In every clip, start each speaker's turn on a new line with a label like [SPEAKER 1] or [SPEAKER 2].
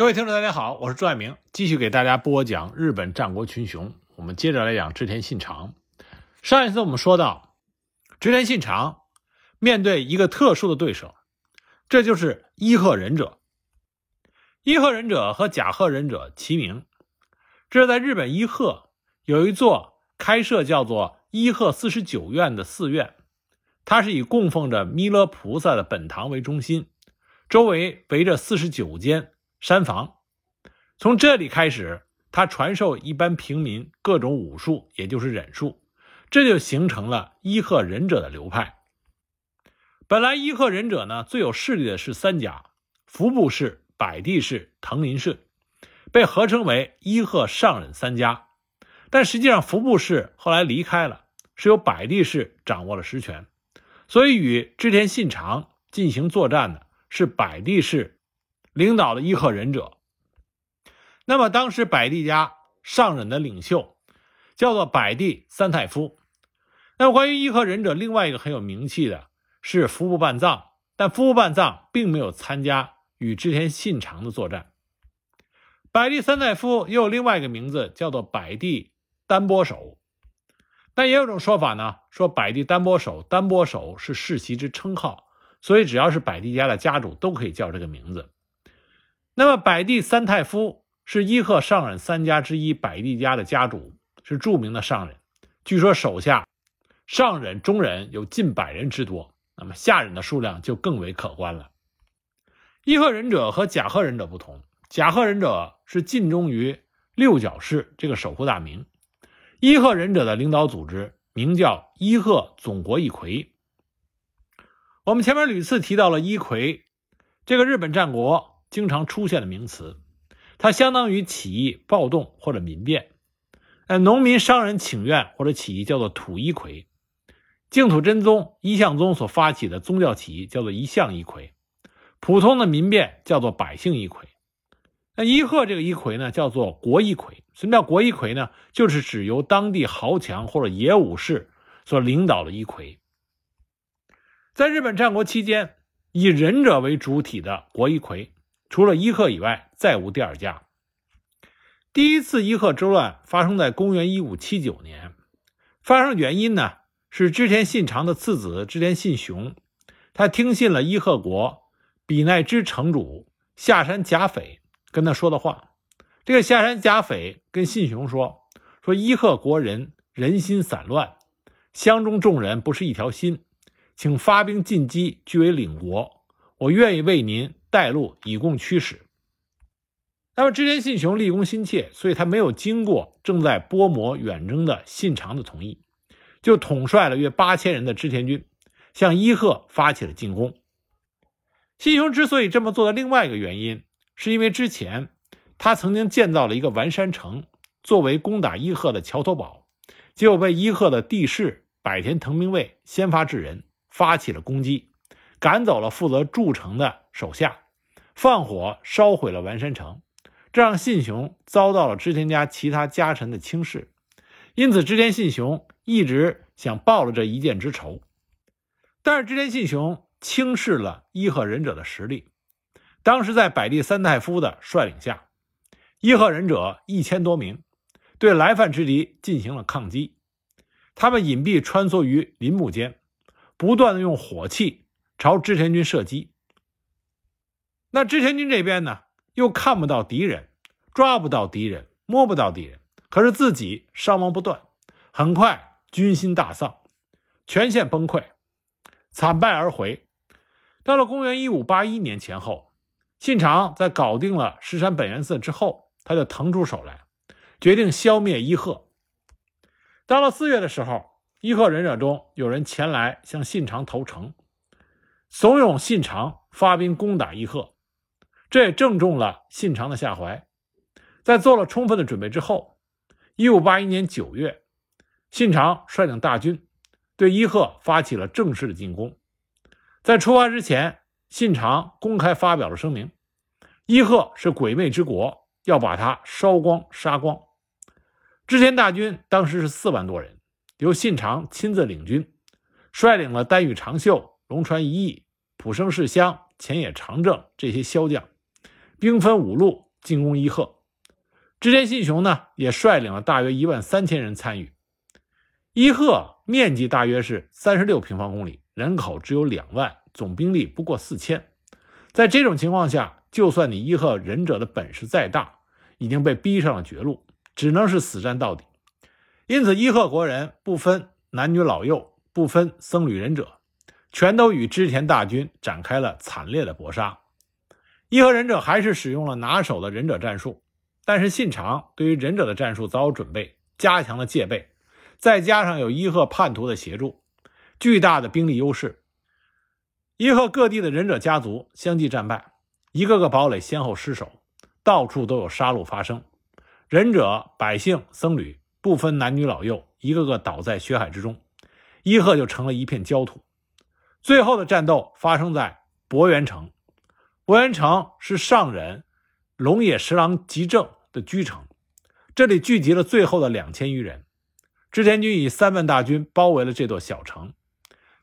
[SPEAKER 1] 各位听众，大家好，我是朱爱明，继续给大家播讲日本战国群雄。我们接着来讲织田信长。上一次我们说到，织田信长面对一个特殊的对手，这就是伊贺忍者。伊贺忍者和甲贺忍者齐名，这是在日本伊贺有一座开设叫做伊贺四十九院的寺院，它是以供奉着弥勒菩萨的本堂为中心，周围围着四十九间山房。从这里开始，他传授一般平民各种武术，也就是忍术，这就形成了伊贺忍者的流派。本来伊贺忍者呢最有势力的是三家：服部氏。百地氏、藤林氏被合称为伊贺上忍三家，但实际上服部氏后来离开了，是由百地氏掌握了实权，所以与织田信长进行作战的是百地氏领导的伊贺忍者。那么当时百地家上忍的领袖叫做百地三太夫。那么关于伊贺忍者，另外一个很有名气的是服部半藏，但服部半藏并没有参加。与织田信长的作战，百地三太夫又有另外一个名字，叫做百地丹波守。但也有种说法呢，说百地丹波守，丹波守是世袭之称号，所以只要是百地家的家主都可以叫这个名字。那么百地三太夫是伊贺上忍三家之一，百地家的家主是著名的上忍，据说手下上忍、中忍有近百人之多，那么下忍的数量就更为可观了。伊贺忍者和甲贺忍者不同，甲贺忍者是尽忠于六角氏这个守护大名，伊贺忍者的领导组织名叫伊贺总国一揆。我们前面屡次提到了一揆，这个日本战国经常出现的名词，它相当于起义、暴动或者民变。呃，农民、商人请愿或者起义叫做土一揆，净土真宗一向宗所发起的宗教起义叫做一向一揆。普通的民变叫做百姓一揆，那伊贺这个一揆呢，叫做国一揆。什么叫国一揆呢？就是指由当地豪强或者野武士所领导的一揆。在日本战国期间，以忍者为主体的国一揆，除了伊贺以外，再无第二家。第一次伊贺之乱发生在公元一五七九年，发生原因呢是织田信长的次子织田信雄，他听信了伊贺国。比奈之城主下山甲斐跟他说的话，这个下山甲斐跟信雄说：“说伊贺国人人心散乱，乡中众人不是一条心，请发兵进击，据为领国。我愿意为您带路，以供驱使。”那么织田信雄立功心切，所以他没有经过正在播磨远征的信长的同意，就统帅了约八千人的织田军，向伊贺发起了进攻。信雄之所以这么做的另外一个原因，是因为之前他曾经建造了一个丸山城，作为攻打伊贺的桥头堡，结果被伊贺的地势百田藤兵卫先发制人，发起了攻击，赶走了负责筑城的手下，放火烧毁了丸山城，这让信雄遭到了织田家其他家臣的轻视，因此织田信雄一直想报了这一箭之仇，但是织田信雄。轻视了伊贺忍者的实力。当时在百地三太夫的率领下，伊贺忍者一千多名对来犯之敌进行了抗击。他们隐蔽穿梭于林木间，不断的用火器朝织田军射击。那织田军这边呢，又看不到敌人，抓不到敌人，摸不到敌人，可是自己伤亡不断，很快军心大丧，全线崩溃，惨败而回。到了公元一五八一年前后，信长在搞定了石山本愿寺之后，他就腾出手来，决定消灭伊贺。到了四月的时候，伊贺忍者中有人前来向信长投诚，怂恿信长发兵攻打伊贺，这也正中了信长的下怀。在做了充分的准备之后，一五八一年九月，信长率领大军对伊贺发起了正式的进攻。在出发之前，信长公开发表了声明：伊贺是鬼魅之国，要把它烧光、杀光。织田大军当时是四万多人，由信长亲自领军，率领了丹羽长秀、龙川一义、浦生世乡、前野长政这些骁将，兵分五路进攻伊贺。织田信雄呢，也率领了大约一万三千人参与。伊贺面积大约是三十六平方公里，人口只有两万，总兵力不过四千。在这种情况下，就算你伊贺忍者的本事再大，已经被逼上了绝路，只能是死战到底。因此，伊贺国人不分男女老幼，不分僧侣忍者，全都与织田大军展开了惨烈的搏杀。伊贺忍者还是使用了拿手的忍者战术，但是信长对于忍者的战术早有准备，加强了戒备，再加上有伊贺叛徒的协助，巨大的兵力优势。伊贺各地的忍者家族相继战败，一个个堡垒先后失守，到处都有杀戮发生。忍者、百姓、僧侣不分男女老幼，一个个倒在血海之中，伊贺就成了一片焦土。最后的战斗发生在博元城，博元城是上忍龙野十郎吉政的居城，这里聚集了最后的两千余人。织田军以三万大军包围了这座小城。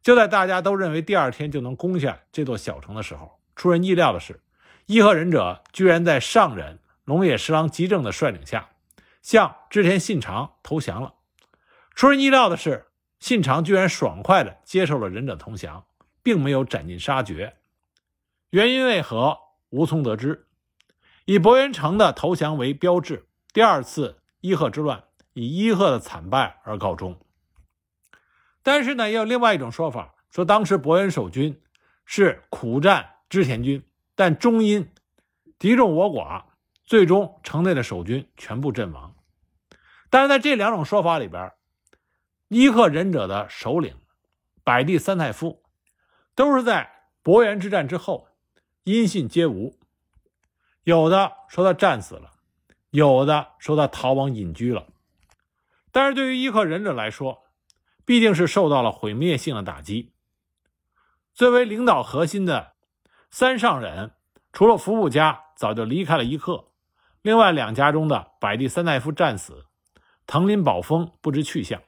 [SPEAKER 1] 就在大家都认为第二天就能攻下这座小城的时候，出人意料的是，伊贺忍者居然在上忍龙野十郎吉政的率领下，向织田信长投降了。出人意料的是，信长居然爽快地接受了忍者投降，并没有斩尽杀绝。原因为何，无从得知。以博元城的投降为标志，第二次伊贺之乱以伊贺的惨败而告终。但是呢，也有另外一种说法，说当时博元守军是苦战织田军，但终因敌众我寡，最终城内的守军全部阵亡。但是在这两种说法里边，伊贺忍者的首领百地三太夫都是在博元之战之后音信皆无，有的说他战死了，有的说他逃亡隐居了。但是对于伊贺忍者来说，必定是受到了毁灭性的打击。作为领导核心的三上忍，除了服部家早就离开了伊贺，另外两家中的百地三太夫战死，藤林保丰不知去向。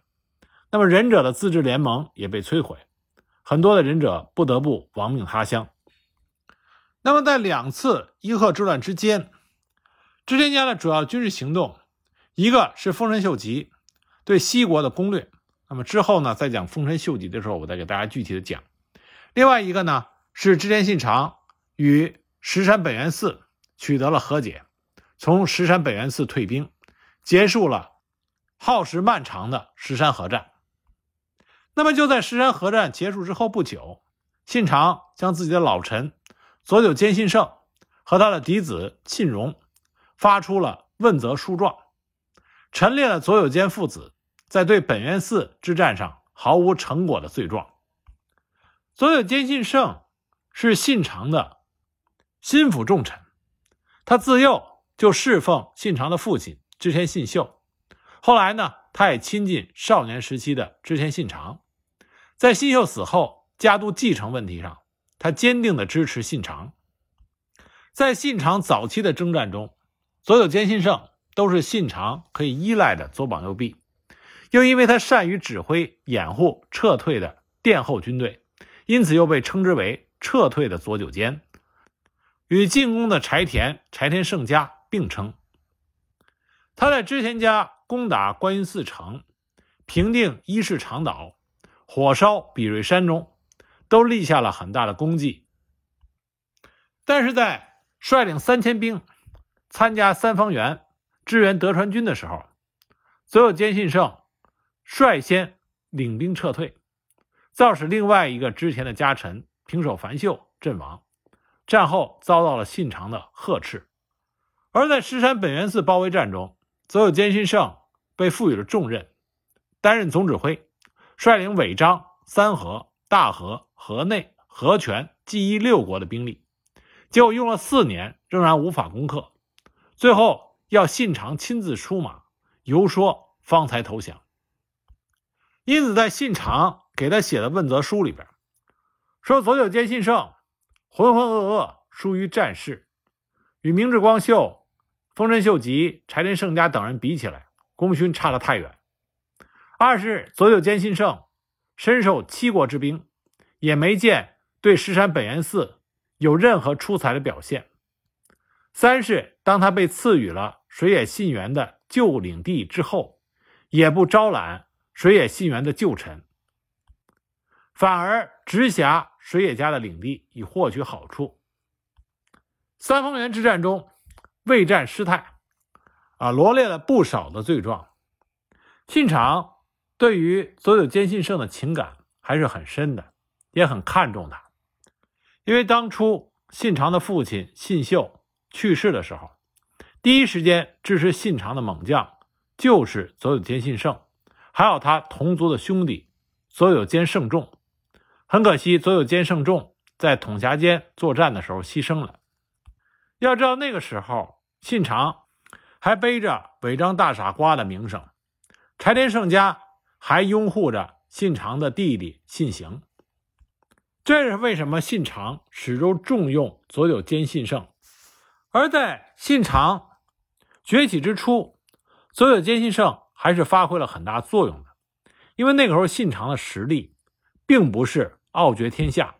[SPEAKER 1] 那么忍者的自治联盟也被摧毁，很多的忍者不得不亡命他乡。那么在两次伊贺之乱之间，织田家的主要军事行动，一个是丰臣秀吉对西国的攻略。那么之后呢，在讲丰臣秀吉的时候，我再给大家具体的讲。另外一个呢，是织田信长与石山本愿寺取得了和解，从石山本愿寺退兵，结束了耗时漫长的石山合战。那么就在石山合战结束之后不久，信长将自己的老臣佐久间信胜和他的嫡子信荣发出了问责书状，陈列了佐久间父子。在对本愿寺之战上毫无成果的罪状。佐久间信胜是信长的心腹重臣，他自幼就侍奉信长的父亲织田信秀。后来呢，他也亲近少年时期的织田信长。在信秀死后，家督继承问题上，他坚定的支持信长。在信长早期的征战中，佐久间信胜都是信长可以依赖的左膀右臂。又因为他善于指挥掩护撤退的殿后军队，因此又被称之为撤退的左九间，与进攻的柴田柴田胜家并称。他在织田家攻打观音寺城、平定伊势长岛、火烧比瑞山中，都立下了很大的功绩。但是在率领三千兵参加三方原支援德川军的时候，所有坚信胜。率先领兵撤退，造使另外一个之前的家臣平手繁秀阵亡。战后遭到了信长的呵斥。而在石山本愿寺包围战中，则有坚信胜被赋予了重任，担任总指挥，率领尾张、三河、大河、河内、河泉、纪伊六国的兵力，结果用了四年，仍然无法攻克。最后要信长亲自出马游说，方才投降。因此，在信长给他写的问责书里边，说左久间信胜浑浑噩噩，疏于战事，与明智光秀、丰臣秀吉、柴田胜家等人比起来，功勋差得太远。二是佐久间信胜身受七国之兵，也没见对石山本愿寺有任何出彩的表现。三是当他被赐予了水野信元的旧领地之后，也不招揽水野信元的旧臣，反而直辖水野家的领地以获取好处。三方原之战中，未战失态，啊，罗列了不少的罪状。信长对于佐久间信胜的情感还是很深的，也很看重他，因为当初信长的父亲信秀去世的时候，第一时间支持信长的猛将就是佐久间信胜，还有他同族的兄弟佐久间胜重。很可惜，佐久间胜重在统辖间作战的时候牺牲了。要知道那个时候，信长还背着违章大傻瓜的名声，柴田胜家还拥护着信长的弟弟信行。这是为什么信长始终重用佐久间信胜。而在信长崛起之初，佐久间信胜还是发挥了很大作用的，因为那个时候信长的实力并不是傲绝天下，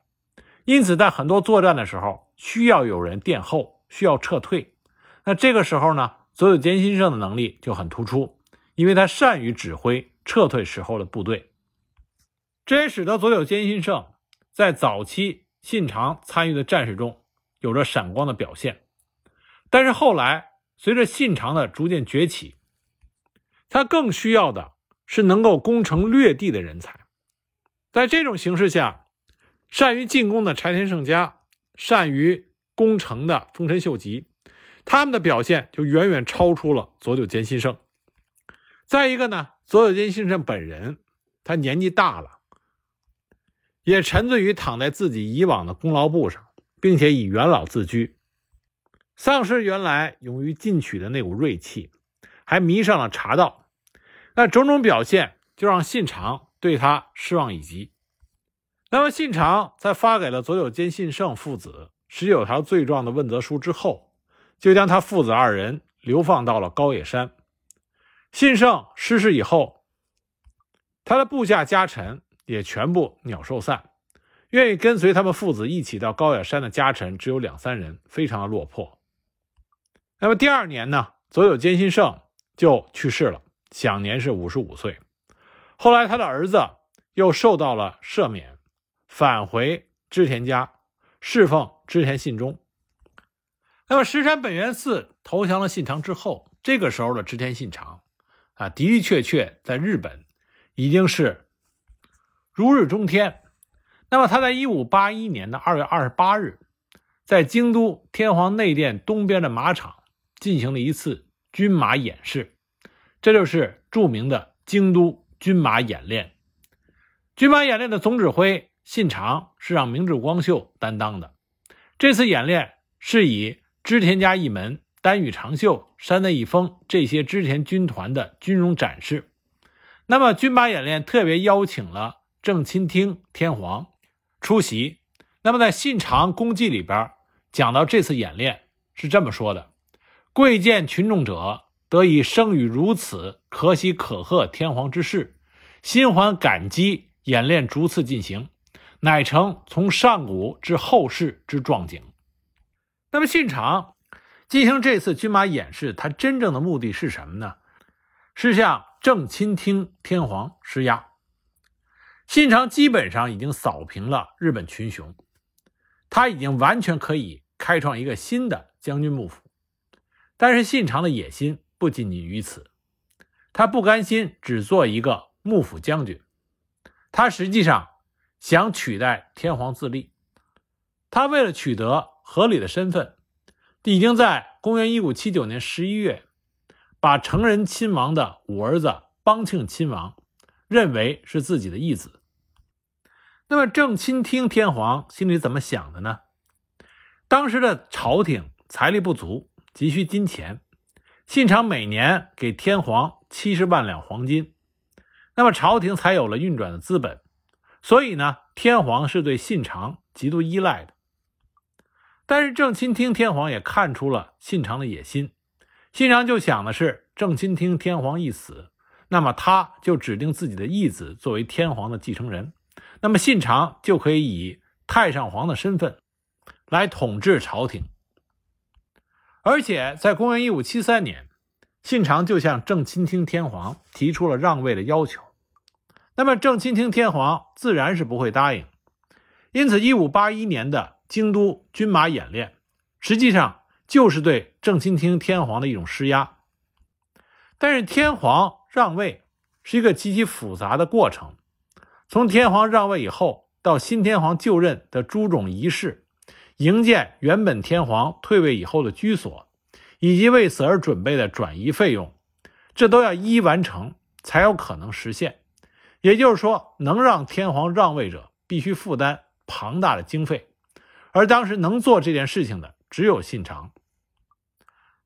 [SPEAKER 1] 因此在很多作战的时候需要有人殿后。需要撤退，那这个时候呢，佐久间信胜的能力就很突出，因为他善于指挥撤退时候的部队，这也使得佐久间信胜在早期信长参与的战士中有着闪光的表现。但是后来随着信长的逐渐崛起，他更需要的是能够攻城略地的人才。在这种形势下，善于进攻的柴田胜家，善于。攻城的丰臣秀吉，他们的表现就远远超出了佐久间信胜。再一个呢，佐久间信胜本人他年纪大了，也沉醉于躺在自己以往的功劳簿上，并且以元老自居，丧失原来勇于进取的那股锐气，还迷上了茶道。那种种表现就让信长对他失望已极。那么信长在发给了佐久间信胜父子。十九条罪状的问责书之后，就将他父子二人流放到了高野山。信胜失势以后，他的部下家臣也全部鸟兽散，愿意跟随他们父子一起到高野山的家臣只有两三人，非常的落魄。那么第二年呢，佐有间信胜就去世了，享年是五十五岁。后来他的儿子又受到了赦免，返回织田家。侍奉织田信忠。那么石山本元寺投降了信长之后，这个时候的织田信长啊，的的确确在日本已经是如日中天。那么他在一五八一年的二月二十八日，在京都天皇内殿东边的马场进行了一次军马演示，这就是著名的京都军马演练。军马演练的总指挥。信长是让明智光秀担当的，这次演练是以织田家一门、丹羽长秀、山内一丰这些织田军团的军容展示。那么军马演练特别邀请了正亲听天皇出席。那么在信长功绩里边讲到这次演练是这么说的：“贵见群众者得以生于如此可喜可贺天皇之事，心怀感激，演练逐次进行。”乃成从上古至后世之壮景。那么信长进行这次军马演示，他真正的目的是什么呢？是向正亲听天皇施压。信长基本上已经扫平了日本群雄，他已经完全可以开创一个新的将军幕府。但是信长的野心不仅仅于此，他不甘心只做一个幕府将军，他实际上。想取代天皇自立，他为了取得合理的身份，已经在公元一五七九年十一月，把成人亲王的五儿子邦庆亲王认为是自己的义子。那么正亲听天皇心里怎么想的呢？当时的朝廷财力不足，急需金钱，信长每年给天皇七十万两黄金，那么朝廷才有了运转的资本。所以呢，天皇是对信长极度依赖的。但是正亲听天皇也看出了信长的野心，信长就想的是，正亲听天皇一死，那么他就指定自己的义子作为天皇的继承人，那么信长就可以以太上皇的身份来统治朝廷。而且在公元一五七三年，信长就向正亲听天皇提出了让位的要求。那么正亲听天皇自然是不会答应，因此一五八一年的京都军马演练，实际上就是对正亲听天皇的一种施压。但是天皇让位是一个极其复杂的过程，从天皇让位以后到新天皇就任的诸种仪式，营建原本天皇退位以后的居所，以及为此而准备的转移费用，这都要一一完成才有可能实现。也就是说，能让天皇让位者必须负担庞大的经费，而当时能做这件事情的只有信长。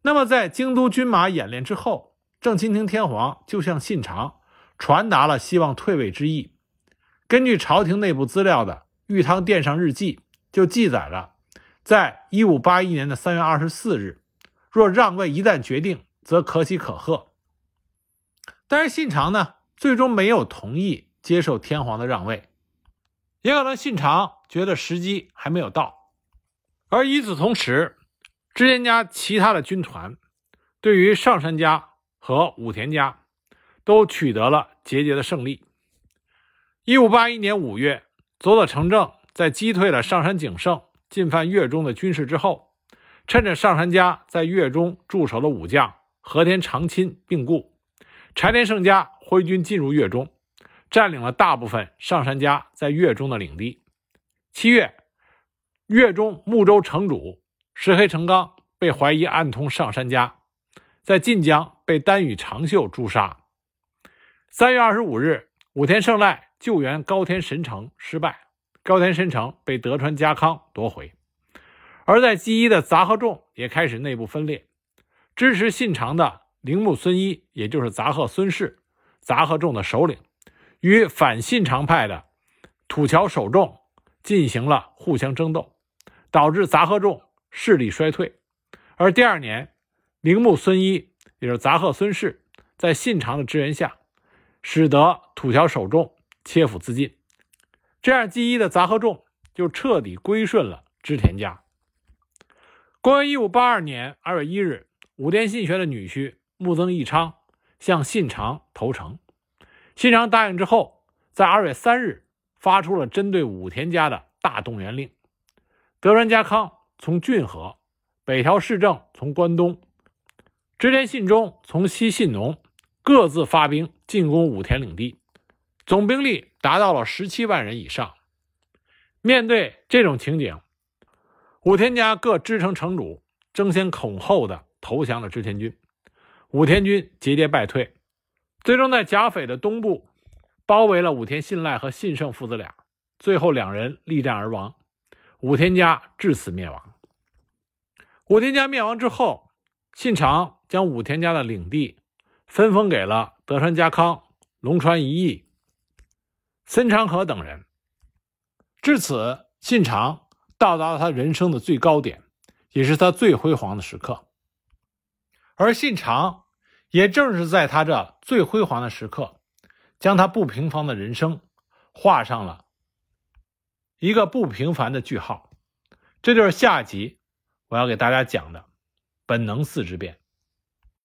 [SPEAKER 1] 那么，在京都军马演练之后。正亲听天皇就向信长传达了希望退位之意。根据朝廷内部资料的《玉汤殿上日记》就记载了，在一五八一年的三月二十四日，若让位一旦决定，则可喜可贺。但是信长呢，最终没有同意接受天皇的让位，也可能信长觉得时机还没有到。而与此同时，织田家其他的军团对于上杉家。和武田家都取得了节节的胜利。一五八一年五月，佐佐成正在击退了上杉景胜进犯越中的军事之后，趁着上杉家在越中驻守的武将和田长亲病故，柴田胜家挥军进入越中，占领了大部分上杉家在越中的领地。七月，越中睦州城主石黑成刚被怀疑暗通上杉家。在晋江被丹羽长秀诛杀。三月二十五日，武田胜赖救援高田神城失败，高田神城被德川家康夺回。而在纪伊的杂贺众也开始内部分裂，支持信长的铃木孙一，也就是杂贺孙氏，杂贺众的首领，与反信长派的土桥守众进行了互相争斗，导致杂贺众势力衰退。而第二年。铃木孙一，也就是杂贺孙氏，在信长的支援下，使得土桥守众切腹自尽。这样，纪伊的杂贺众就彻底归顺了织田家。公元一五八二年二月一日，武田信玄的女婿木曾义昌向信长投诚，信长答应之后，在二月三日发出了针对武田家的大动员令。德川家康从骏河，北条氏政从关东。织田信忠从西信浓各自发兵进攻武田领地，总兵力达到了十七万人以上。面对这种情景，武田家各支城城主争先恐后的投降了织田军，武田军节节败退，最终在甲斐的东部包围了武田信赖和信胜父子俩，最后两人力战而亡，武田家至此灭亡。武田家灭亡之后，信长。将武田家的领地分封给了德川家康、龙川一义、森长可等人。至此，信长到达了他人生的最高点，也是他最辉煌的时刻。而信长也正是在他这最辉煌的时刻，将他不平凡的人生画上了一个不平凡的句号。这就是下集我要给大家讲的本能四之变。